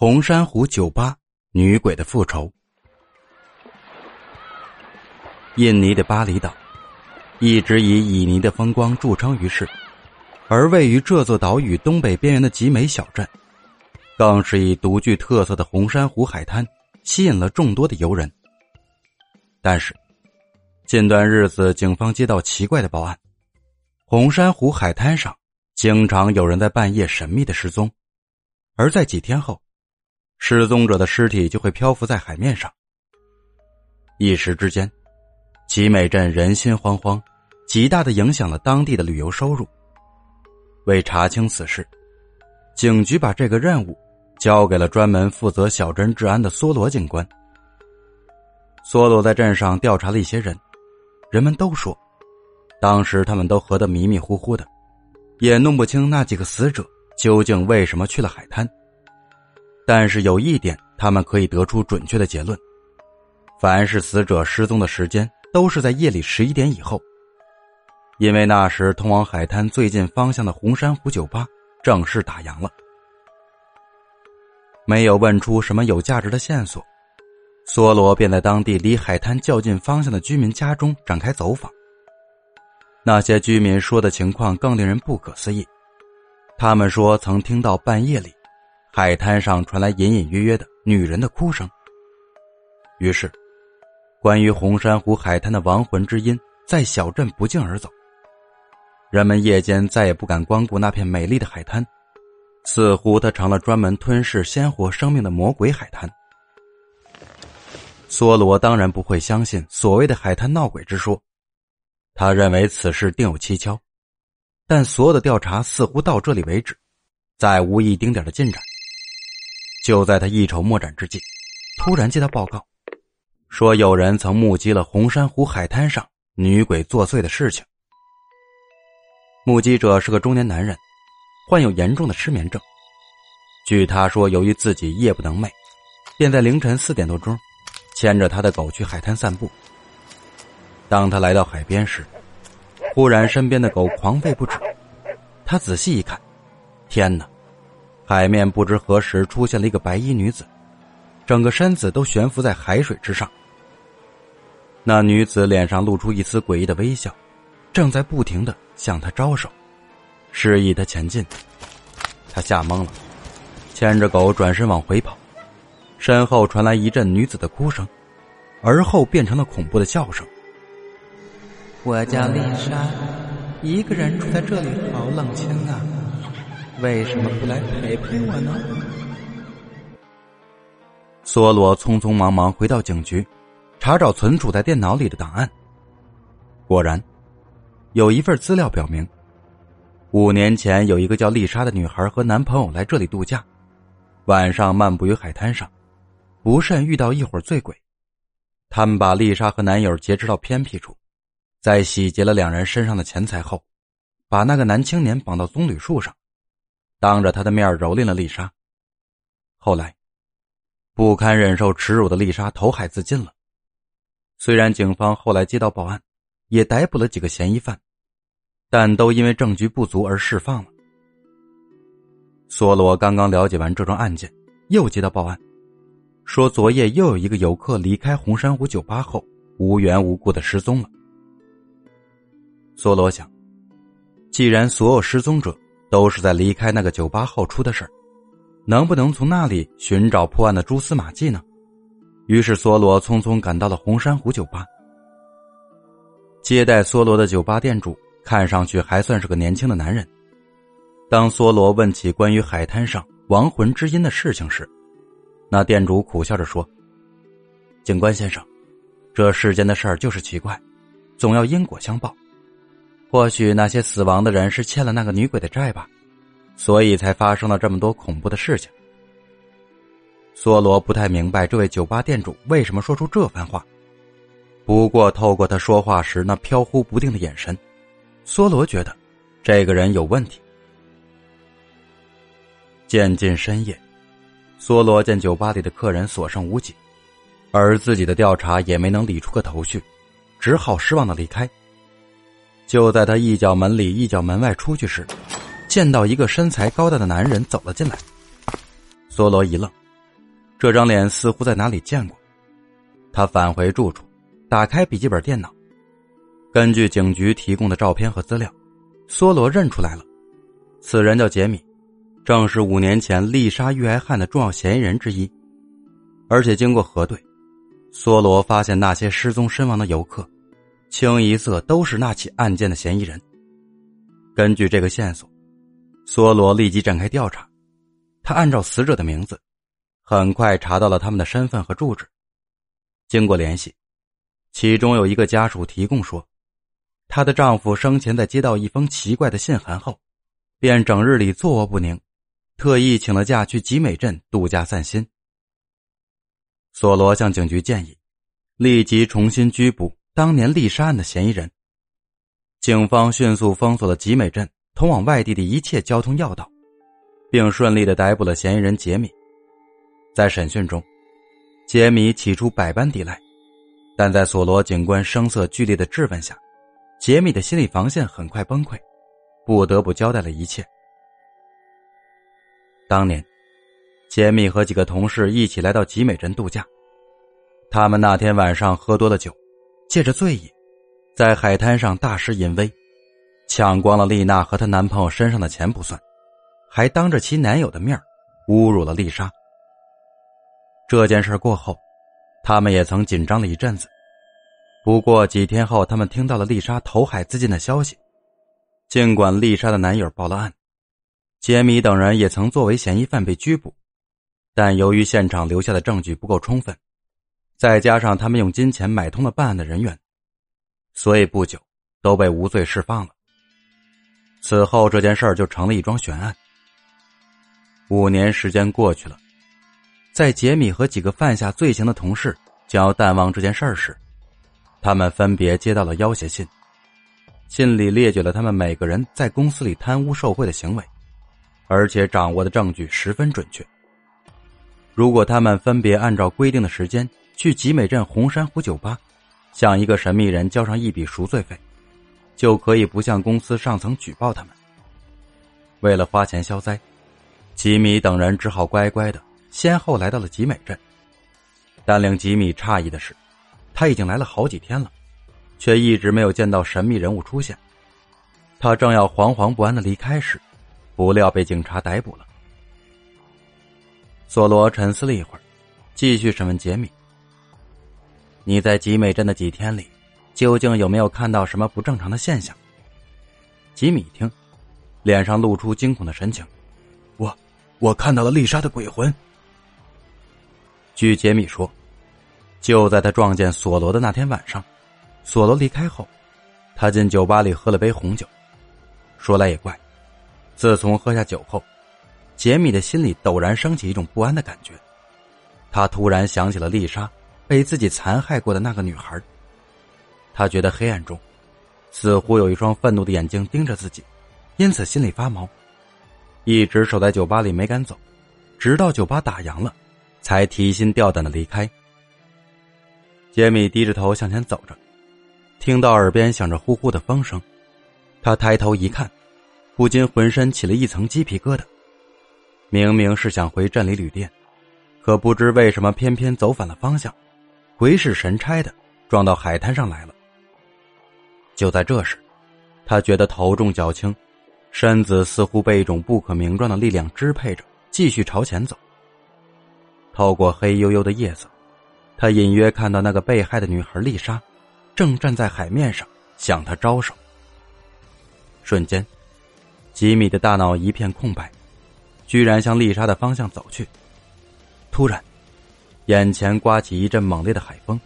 红珊瑚酒吧女鬼的复仇。印尼的巴厘岛一直以旖旎的风光著称于世，而位于这座岛屿东北边缘的集美小镇，更是以独具特色的红珊瑚海滩吸引了众多的游人。但是，近段日子警方接到奇怪的报案，红珊瑚海滩上经常有人在半夜神秘的失踪，而在几天后。失踪者的尸体就会漂浮在海面上。一时之间，集美镇人心惶惶，极大的影响了当地的旅游收入。为查清此事，警局把这个任务交给了专门负责小镇治安的梭罗警官。梭罗在镇上调查了一些人，人们都说，当时他们都喝得迷迷糊糊的，也弄不清那几个死者究竟为什么去了海滩。但是有一点，他们可以得出准确的结论：凡是死者失踪的时间都是在夜里十一点以后，因为那时通往海滩最近方向的红珊瑚酒吧正式打烊了。没有问出什么有价值的线索，梭罗便在当地离海滩较近方向的居民家中展开走访。那些居民说的情况更令人不可思议，他们说曾听到半夜里。海滩上传来隐隐约约的女人的哭声。于是，关于红珊瑚海滩的亡魂之音在小镇不胫而走。人们夜间再也不敢光顾那片美丽的海滩，似乎它成了专门吞噬鲜活生命的魔鬼海滩。梭罗当然不会相信所谓的海滩闹鬼之说，他认为此事定有蹊跷，但所有的调查似乎到这里为止，再无一丁点的进展。就在他一筹莫展之际，突然接到报告，说有人曾目击了红珊瑚海滩上女鬼作祟的事情。目击者是个中年男人，患有严重的失眠症。据他说，由于自己夜不能寐，便在凌晨四点多钟，牵着他的狗去海滩散步。当他来到海边时，忽然身边的狗狂吠不止。他仔细一看，天哪！海面不知何时出现了一个白衣女子，整个身子都悬浮在海水之上。那女子脸上露出一丝诡异的微笑，正在不停的向他招手，示意他前进。他吓懵了，牵着狗转身往回跑，身后传来一阵女子的哭声，而后变成了恐怖的笑声。我叫丽莎，一个人住在这里好冷清啊。为什么不来陪陪我呢？梭罗匆匆忙忙回到警局，查找存储在电脑里的档案。果然，有一份资料表明，五年前有一个叫丽莎的女孩和男朋友来这里度假，晚上漫步于海滩上，不慎遇到一伙醉鬼，他们把丽莎和男友劫持到偏僻处，在洗劫了两人身上的钱财后，把那个男青年绑到棕榈树上。当着他的面蹂躏了丽莎。后来，不堪忍受耻辱的丽莎投海自尽了。虽然警方后来接到报案，也逮捕了几个嫌疑犯，但都因为证据不足而释放了。梭罗刚刚了解完这桩案件，又接到报案，说昨夜又有一个游客离开红珊瑚酒吧后无缘无故的失踪了。梭罗想，既然所有失踪者。都是在离开那个酒吧后出的事儿，能不能从那里寻找破案的蛛丝马迹呢？于是梭罗匆匆赶到了红珊瑚酒吧。接待梭罗的酒吧店主看上去还算是个年轻的男人。当梭罗问起关于海滩上亡魂之音的事情时，那店主苦笑着说：“警官先生，这世间的事儿就是奇怪，总要因果相报。”或许那些死亡的人是欠了那个女鬼的债吧，所以才发生了这么多恐怖的事情。梭罗不太明白这位酒吧店主为什么说出这番话，不过透过他说话时那飘忽不定的眼神，梭罗觉得这个人有问题。渐近深夜，梭罗见酒吧里的客人所剩无几，而自己的调查也没能理出个头绪，只好失望的离开。就在他一脚门里一脚门外出去时，见到一个身材高大的男人走了进来。梭罗一愣，这张脸似乎在哪里见过。他返回住处，打开笔记本电脑，根据警局提供的照片和资料，梭罗认出来了，此人叫杰米，正是五年前丽莎遇害案的重要嫌疑人之一。而且经过核对，梭罗发现那些失踪身亡的游客，清一色都是那起案件的嫌疑人。根据这个线索，梭罗立即展开调查。他按照死者的名字，很快查到了他们的身份和住址。经过联系，其中有一个家属提供说，她的丈夫生前在接到一封奇怪的信函后，便整日里坐卧不宁，特意请了假去集美镇度假散心。索罗向警局建议，立即重新拘捕当年丽莎案的嫌疑人。警方迅速封锁了集美镇通往外地的一切交通要道。并顺利的逮捕了嫌疑人杰米。在审讯中，杰米起初百般抵赖，但在索罗警官声色俱厉的质问下，杰米的心理防线很快崩溃，不得不交代了一切。当年，杰米和几个同事一起来到集美镇度假，他们那天晚上喝多了酒，借着醉意，在海滩上大施淫威，抢光了丽娜和她男朋友身上的钱不算。还当着其男友的面侮辱了丽莎。这件事过后，他们也曾紧张了一阵子。不过几天后，他们听到了丽莎投海自尽的消息。尽管丽莎的男友报了案，杰米等人也曾作为嫌疑犯被拘捕，但由于现场留下的证据不够充分，再加上他们用金钱买通了办案的人员，所以不久都被无罪释放了。此后，这件事就成了一桩悬案。五年时间过去了，在杰米和几个犯下罪行的同事将要淡忘这件事儿时，他们分别接到了要挟信，信里列举了他们每个人在公司里贪污受贿的行为，而且掌握的证据十分准确。如果他们分别按照规定的时间去集美镇红珊瑚酒吧，向一个神秘人交上一笔赎罪费，就可以不向公司上层举报他们。为了花钱消灾。吉米等人只好乖乖的先后来到了集美镇，但令吉米诧异的是，他已经来了好几天了，却一直没有见到神秘人物出现。他正要惶惶不安的离开时，不料被警察逮捕了。索罗沉思了一会儿，继续审问杰米：“你在集美镇的几天里，究竟有没有看到什么不正常的现象？”吉米听，脸上露出惊恐的神情。我我看到了丽莎的鬼魂。据杰米说，就在他撞见索罗的那天晚上，索罗离开后，他进酒吧里喝了杯红酒。说来也怪，自从喝下酒后，杰米的心里陡然升起一种不安的感觉。他突然想起了丽莎被自己残害过的那个女孩。他觉得黑暗中，似乎有一双愤怒的眼睛盯着自己，因此心里发毛。一直守在酒吧里没敢走，直到酒吧打烊了，才提心吊胆的离开。杰米低着头向前走着，听到耳边响着呼呼的风声，他抬头一看，不禁浑身起了一层鸡皮疙瘩。明明是想回镇里旅店，可不知为什么偏偏走反了方向，鬼使神差的撞到海滩上来了。就在这时，他觉得头重脚轻。身子似乎被一种不可名状的力量支配着，继续朝前走。透过黑黝黝的夜色，他隐约看到那个被害的女孩丽莎，正站在海面上向他招手。瞬间，吉米的大脑一片空白，居然向丽莎的方向走去。突然，眼前刮起一阵猛烈的海风，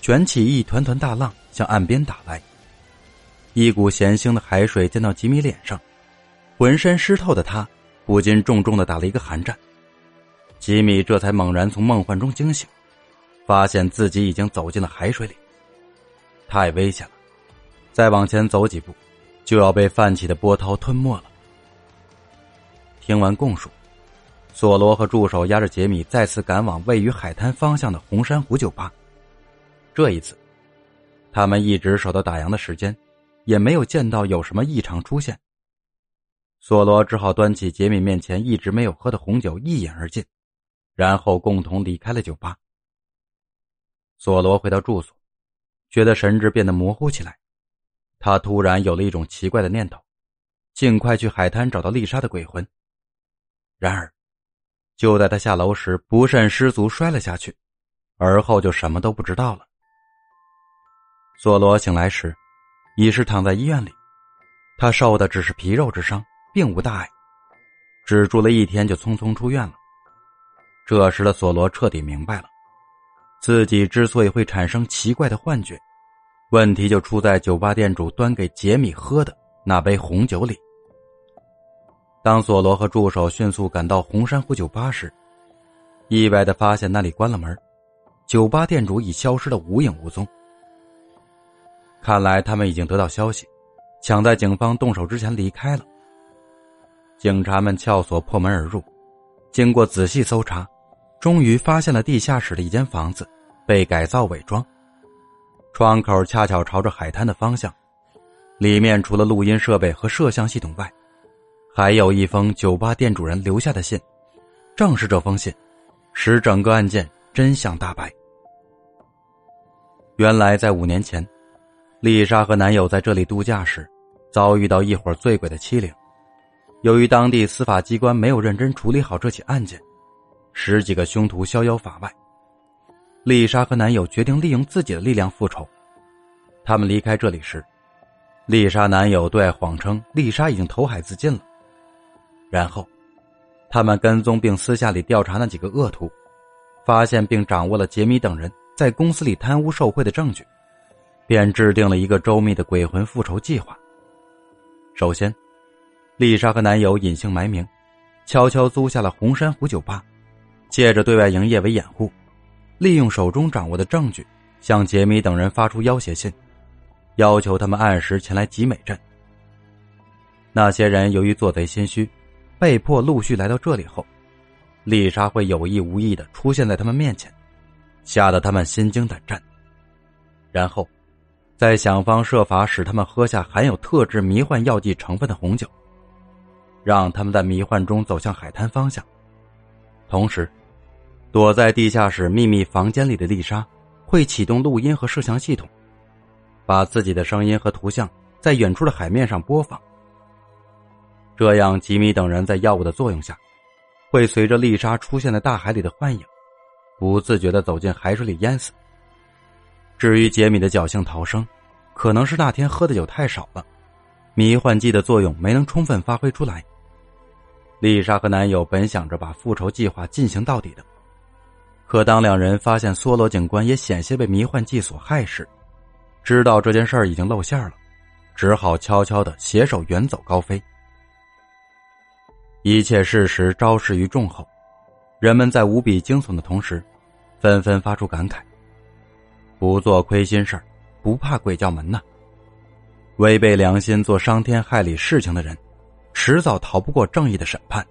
卷起一团团大浪向岸边打来。一股咸腥的海水溅到吉米脸上。浑身湿透的他，不禁重重的打了一个寒战。吉米这才猛然从梦幻中惊醒，发现自己已经走进了海水里。太危险了，再往前走几步，就要被泛起的波涛吞没了。听完供述，索罗和助手押着杰米再次赶往位于海滩方向的红珊瑚酒吧。这一次，他们一直守到打烊的时间，也没有见到有什么异常出现。索罗只好端起杰米面前一直没有喝的红酒，一饮而尽。然后共同离开了酒吧。索罗回到住所，觉得神志变得模糊起来，他突然有了一种奇怪的念头，尽快去海滩找到丽莎的鬼魂。然而，就在他下楼时不慎失足摔了下去，而后就什么都不知道了。索罗醒来时，已是躺在医院里，他受的只是皮肉之伤，并无大碍，只住了一天就匆匆出院了。这时的索罗彻底明白了，自己之所以会产生奇怪的幻觉，问题就出在酒吧店主端给杰米喝的那杯红酒里。当索罗和助手迅速赶到红珊瑚酒吧时，意外的发现那里关了门，酒吧店主已消失的无影无踪。看来他们已经得到消息，抢在警方动手之前离开了。警察们撬锁破门而入，经过仔细搜查，终于发现了地下室的一间房子被改造伪装，窗口恰巧朝着海滩的方向，里面除了录音设备和摄像系统外。还有一封酒吧店主人留下的信，正是这封信，使整个案件真相大白。原来，在五年前，丽莎和男友在这里度假时，遭遇到一伙醉鬼的欺凌。由于当地司法机关没有认真处理好这起案件，十几个凶徒逍遥法外。丽莎和男友决定利用自己的力量复仇。他们离开这里时，丽莎男友对外谎称丽莎已经投海自尽了。然后，他们跟踪并私下里调查那几个恶徒，发现并掌握了杰米等人在公司里贪污受贿的证据，便制定了一个周密的鬼魂复仇计划。首先，丽莎和男友隐姓埋名，悄悄租下了红珊瑚酒吧，借着对外营业为掩护，利用手中掌握的证据，向杰米等人发出要挟信，要求他们按时前来集美镇。那些人由于做贼心虚。被迫陆续来到这里后，丽莎会有意无意的出现在他们面前，吓得他们心惊胆战。然后，再想方设法使他们喝下含有特制迷幻药剂成分的红酒，让他们在迷幻中走向海滩方向。同时，躲在地下室秘密房间里的丽莎会启动录音和摄像系统，把自己的声音和图像在远处的海面上播放。这样，吉米等人在药物的作用下，会随着丽莎出现在大海里的幻影，不自觉的走进海水里淹死。至于杰米的侥幸逃生，可能是那天喝的酒太少了，迷幻剂的作用没能充分发挥出来。丽莎和男友本想着把复仇计划进行到底的，可当两人发现梭罗警官也险些被迷幻剂所害时，知道这件事儿已经露馅了，只好悄悄的携手远走高飞。一切事实昭示于众后，人们在无比惊悚的同时，纷纷发出感慨：不做亏心事不怕鬼叫门呐！违背良心做伤天害理事情的人，迟早逃不过正义的审判。